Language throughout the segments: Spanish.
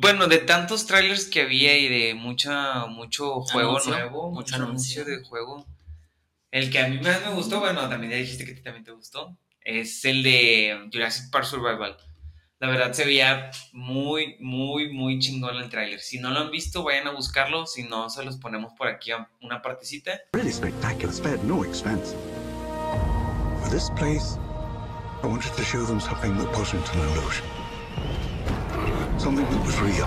bueno, de tantos trailers que había y de mucha, mucho juego Anuncio, nuevo, mucho mucho anuncio anuncio. de juego. El que a mí más me gustó, bueno, también ya dijiste que a ti también te gustó, es el de Jurassic Park Survival. La verdad se veía muy, muy, muy chingón el trailer. Si no lo han visto, vayan a buscarlo. Si no, se los ponemos por aquí a una partecita. Really spectacular, spared no expense. For this place, I wanted to show them something that wasn't an illusion. Something that was real.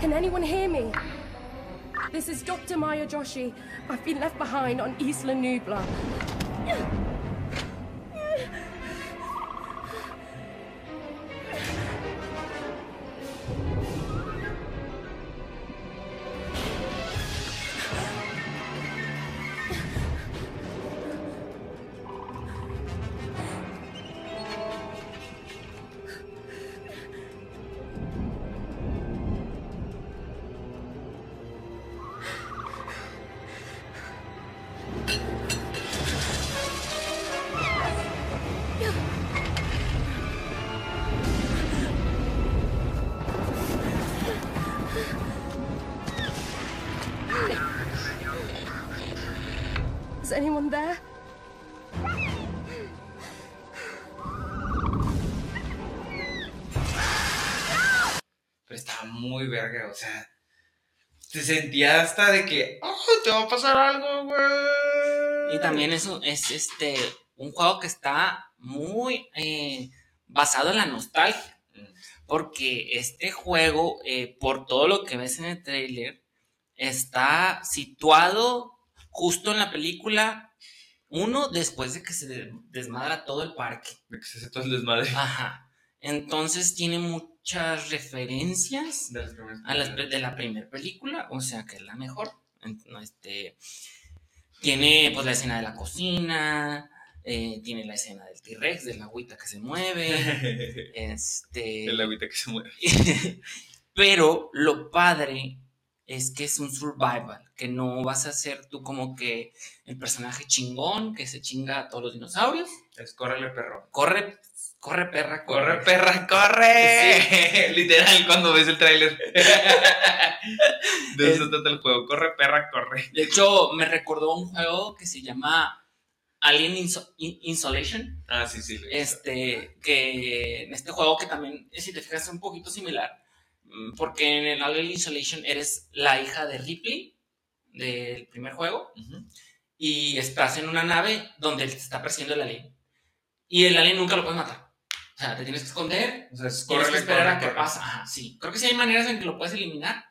Can anyone hear me? This is Dr. Maya Joshi. I've been left behind on Isla Nubla. Is anyone there? Pero estaba muy verga, o sea. Se sentía hasta de que, ¡oh, te va a pasar algo, güey! Y también eso es este un juego que está muy eh, basado en la nostalgia. Porque este juego, eh, por todo lo que ves en el trailer, está situado justo en la película. Uno, después de que se de- desmadra todo el parque. De que se hace todo el desmadre. Ajá. Entonces tiene muchas referencias De las primeras a las de la primera película, o sea que es la mejor. Este, tiene pues la escena de la cocina, eh, tiene la escena del T-Rex, de la agüita que se mueve, este, El agüita que se mueve. pero lo padre es que es un survival, que no vas a ser tú como que el personaje chingón que se chinga a todos los dinosaurios. Es córrele, perro. Corre, corre perra, ¡Corre, perra, corre! Literal, cuando ves el tráiler. De eso trata el juego. Corre, perra, corre. De hecho, me recordó un juego que se llama Alien Inso- In- Insolation. Ah, sí, sí. Este, que en este juego que también, si te fijas, es un poquito similar. Mm, Porque en el Alien Insolation eres la hija de Ripley del primer juego Ujú. y estás en una nave donde te está persiguiendo el alien. Y el alien nunca lo puedes matar. O sea, te tienes que esconder, O sea, es tienes que esperar a que corre. pasa. Ajá, sí. Creo que sí hay maneras en que lo puedes eliminar,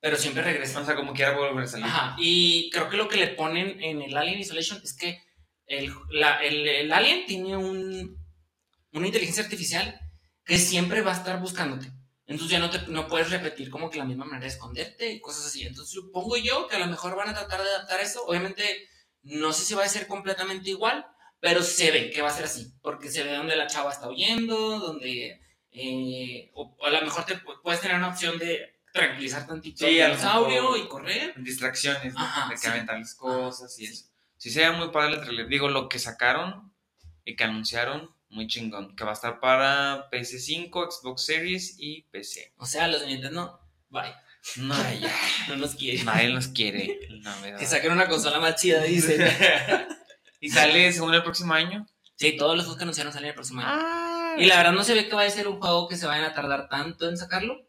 pero siempre regresa. O sea, como quiera volver a salir. Ajá, y creo que lo que le ponen en el Alien Isolation es que el, la- el- el alien tiene un, una inteligencia artificial que siempre va a estar buscándote. Entonces ya no, te, no puedes repetir como que la misma manera de esconderte y cosas así. Entonces supongo yo que a lo mejor van a tratar de adaptar eso. Obviamente no sé si va a ser completamente igual, pero se ve que va a ser así. Porque se ve donde la chava está huyendo, donde... eh, o, o a lo mejor te pu- puedes tener una opción de tranquilizar tantito Sí, al dinosaurio y correr. Distracciones, ¿no? Ajá, de que sí. aventarles cosas y sí. eso. Sí, se ve muy padre el trailer. Digo, lo que sacaron y que anunciaron, muy chingón. Que va a estar para PS5, Xbox Series y PC. O sea, los de Nintendo, bye. No, ya. No nos quieren. Nadie los quiere. Que saquen una consola más chida, dice. y sale según el próximo año. sí, todos los juegos que anunciaron salen el próximo año. Ah, Y la verdad no se ve que vaya a ser un juego que se vayan a tardar tanto en sacarlo.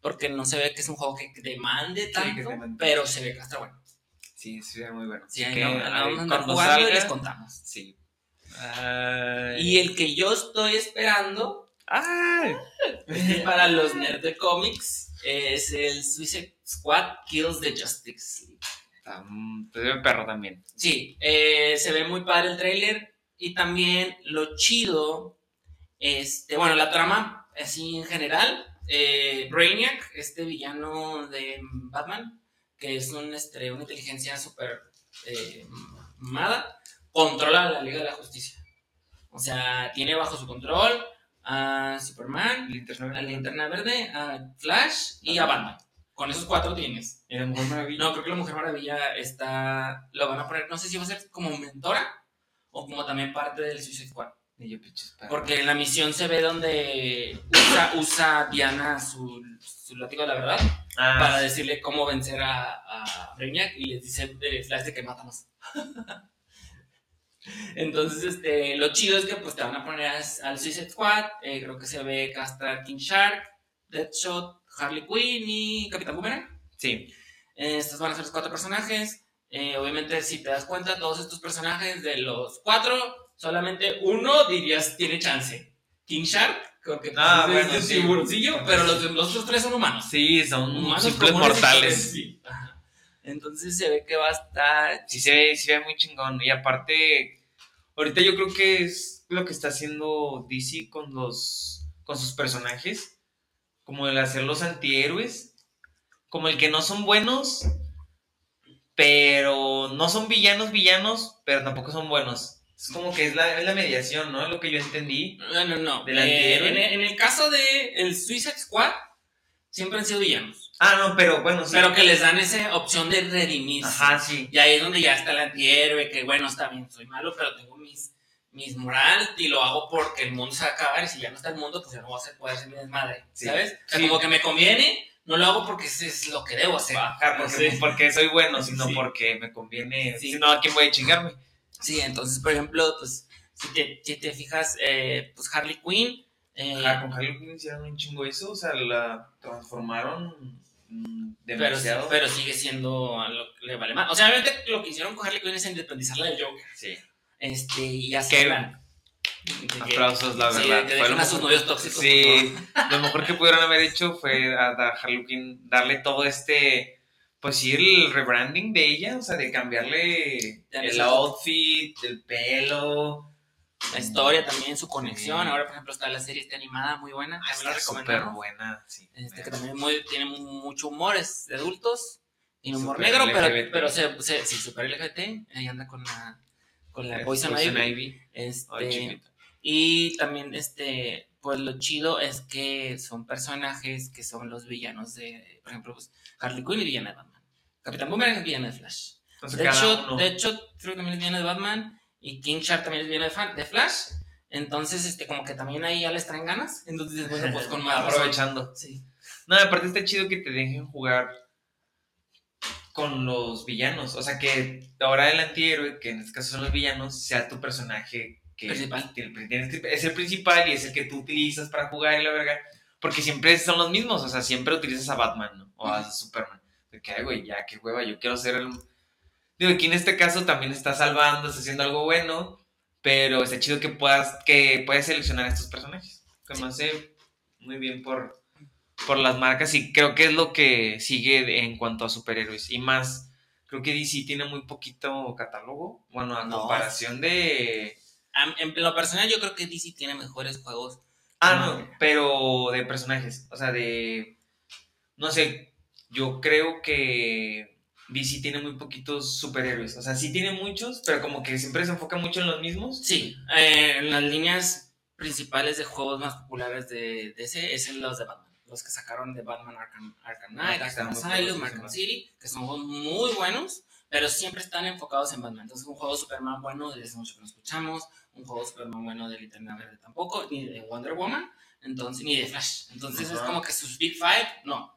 Porque no se ve que es un juego que demande que tanto. demande. pero se ve que está bueno. Sí, sí, se ve muy bueno. Sí, que, no- a la ver, vamos a andar cuando jugando y salga, les contamos. Sí. Ay. Y el que yo estoy esperando ¡Ay! para los nerds de cómics es el Suicide Squad Kills the Justice League. Se ve perro también. Sí, eh, se ve muy padre el tráiler y también lo chido, este, bueno, la trama así en general, eh, Brainiac, este villano de Batman, que es un, este, una inteligencia súper eh, mamada, controla la Liga de la Justicia. O sea, tiene bajo su control a Superman, Linterna a. Linterna Verde, a Flash y a Batman. Con esos cuatro tienes. Y la Mujer Maravilla. No, creo que la Mujer Maravilla está. Lo van a poner, no sé si va a ser como mentora o como también parte del Suicide Squad. Yo. Porque en la misión se ve donde usa, usa Diana su, su látigo de la verdad Ah, para decirle cómo vencer a, a Brainiac y les dice Flash de que mátanos. Entonces, este, lo chido es que pues te van a poner al Suicide Squad, eh, creo que se ve Castra King Shark, Deadshot, Harley Quinn y Capitán Boomerang. sí. Eh, Estos van a ser los cuatro personajes. Eh, obviamente, si te das cuenta, todos estos personajes de los cuatro, solamente uno dirías tiene chance. King Shark, porque pues, Ah, es bueno, de sí. tiburoncillo, pero los, los otros tres son humanos. Sí, son Humanos simples mortales. sí. Ajá. Entonces se ve que va a estar. Sí se ve, sí se ve muy chingón. Y aparte, ahorita yo creo que es lo que está haciendo DC con los con sus personajes. Como el hacer los antihéroes. Como el que no son buenos. Pero no son villanos, villanos, pero tampoco son buenos. Es como que es la, es la mediación, ¿no? Es lo que yo entendí. No, no, no. ¿Del Eh, antihéroe? en, el- en el caso de el Suicide Squad, siempre han sido villanos. Ah, no, pero bueno, sí. Pero que les dan esa opción de redimirse. Ajá, sí. Y ahí es donde ya está el antihéroe, que bueno, está bien, soy malo, pero tengo mis, mis moral y lo hago porque el mundo se va a acabar y si ya no está el mundo, pues ya no voy a hacer, poder hacer mi desmadre, Sí. ¿sabes? O sea, Sí. como que me conviene, no lo hago porque es lo que debo hacer. Ajá, porque, Sí. porque soy bueno, sino porque me conviene. Sí. Si no, ¿a quién voy a chingarme? Sí, entonces, por ejemplo, pues, si te, si te fijas, eh, pues Harley Quinn, eh, Ah, con Harley Quinn hicieron un chingo eso, o sea, la transformaron mm, pero, sigue siendo a lo que le vale más. O sea, obviamente lo que hicieron con Harley Quinn es independizarla del Joker. sí. Este, y hacerla. Aplausos, la sí, verdad. que Fue a sus novios tóxicos. Sí, lo mejor que pudieron haber hecho fue a, a Harley Quinn darle todo este, pues sí, el rebranding de ella, o sea, de cambiarle el outfit, el pelo. La historia también, su conexión. Sí. Ahora, por ejemplo, está la serie esta animada muy buena. Ah, También la está súper recomendamos. buena, sí. Este, que también muy- tiene mucho humor, es de adultos. Tiene humor negro, pero, LGBT. pero se, se, sí, super LGBT. Ahí anda con la, con la Eh, Poison, Poison Ivy. Ivy. Este, y también, este, pues lo chido es que son personajes que son los villanos de, por ejemplo, pues, Harley Quinn y villana de Batman. Capitán Boomerang es villana de Flash. Entonces, De hecho, uno- de hecho, creo que también es villano de Batman. Y King Shark también es villano de, fan- de Flash. Entonces, este, como que también ahí ya les traen ganas. Entonces, bueno, pues con más razón. aprovechando. Sí. No, aparte está chido que te dejen jugar con los villanos. O sea, que ahora el antihéroe, que en este caso son los villanos, sea tu personaje que Principal. es el principal y es el que tú utilizas para jugar y la verga. Porque siempre son los mismos. O sea, siempre utilizas a Batman ¿no? o a Superman. De que, güey, ya, qué hueva, yo quiero ser el. Digo, aquí en este caso también está salvando, está haciendo algo bueno. Pero está chido que puedas, que puedas seleccionar a estos personajes. Que me hace muy bien por, por las marcas y creo que es lo que sigue en cuanto a superhéroes. Y más, creo que DC tiene muy poquito catálogo. Bueno, a No. comparación de... En lo personal, yo creo que DC tiene mejores juegos. Ah, No. no, pero de personajes. O sea, de... No sé, yo creo que DC tiene muy poquitos superhéroes. O sea, sí tiene muchos, pero como que siempre se enfoca mucho en los mismos. Sí, eh, en las líneas principales de juegos más populares de DC es en los de Batman. Los que sacaron de Batman Arkham, Arkham Knight, Ah, Arkham Asylum, Arkham City, que son juegos muy buenos, pero siempre están enfocados en Batman. Entonces, un juego de Superman bueno, desde hace mucho que no escuchamos, un juego de Superman bueno de Linterna Verde tampoco, ni de Wonder Woman, entonces, ni de Flash. Entonces, es como que sus Big Five, no.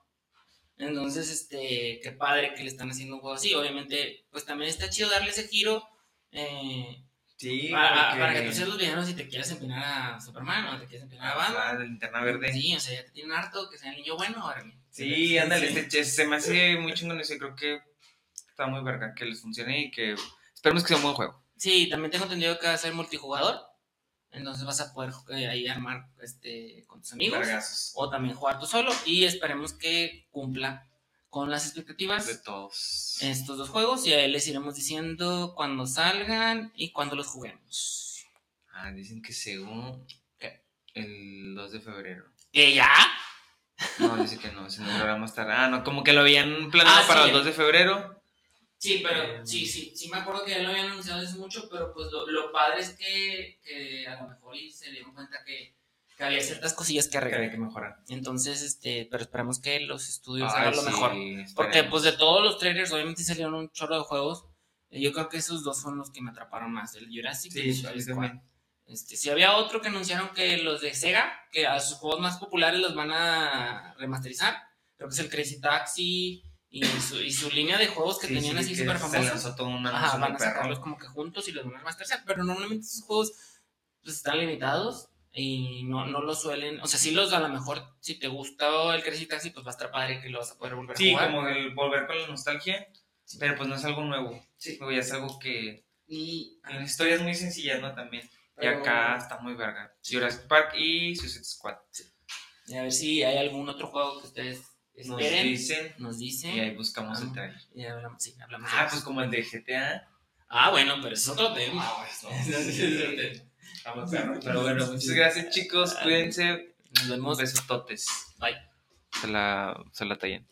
Entonces, este, qué padre que le están haciendo un juego así. Obviamente, pues también está chido darle ese giro. Eh, Sí, para, porque- para que tú seas los villanos y te quieras empinar a Superman o te quieres empinar a Batman. Ah, de linterna verde. Sí, o sea, ya te tienen harto que sea el niño bueno. Sí, ándale, Sí. este- se me hace muy chingón eso y creo que está muy verga que les funcione y que esperemos que sea un buen juego. Sí, también tengo entendido que va a ser multijugador. Entonces vas a poder eh, ahí armar este, con tus amigos. O también jugar tú solo. Y esperemos que cumpla con las expectativas De todos. estos dos juegos. Y ahí les iremos diciendo cuando salgan y cuando los juguemos. Ah, dicen que según el 2 de febrero. ¿Que ya? No, dice que no, si no programa estará. Ah, no, como que lo habían planeado Ah, para sí. el 2 de febrero. Sí, pero Eh, sí, sí, sí me acuerdo que ya lo habían anunciado hace mucho, pero pues lo, lo padre es que, que a lo mejor y se dieron cuenta que, que había ciertas cosillas que Que había arreglar. que mejorar. Entonces, este, pero esperamos que los estudios hagan lo sí, mejor. esperemos. Porque pues de todos los trailers, obviamente salieron un chorro de juegos. Yo creo que esos dos fueron los que me atraparon más, el Jurassic y Sí, el yo Squad. también. Este, si había otro que anunciaron que los de Sega, que a sus juegos más populares los van a remasterizar, creo que es el Crazy Taxi y su, y su línea de juegos que Sí, tenían sí, así súper Se famosos. lanzó todo un Ajá, van a sacarlos como que juntos y los van a remasterizar, pero normalmente esos juegos pues, están limitados y no, no los suelen, o sea, sí los a lo mejor, si te gustó el Crazy Taxi, pues va a estar padre que lo vas a poder volver a Sí, jugar. como el volver con la nostalgia, Sí. pero pues no es algo nuevo. Sí. Ya es algo que Y, tiene historias muy sencillas, ¿no? También. Y acá está muy verga. Jurassic Park y Suicide Squad. y a ver si hay algún otro juego que ustedes Nos dicen nos dicen. y ahí buscamos el trailer. Y hablamos, sí, hablamos Ah, pues como el de GTA. Ah, bueno, pero es otro tema. Ah, Estamos Pero bueno, muchas gracias chicos, cuídense. Nos Un vemos. besototes. Bye. Se la, se la tallen.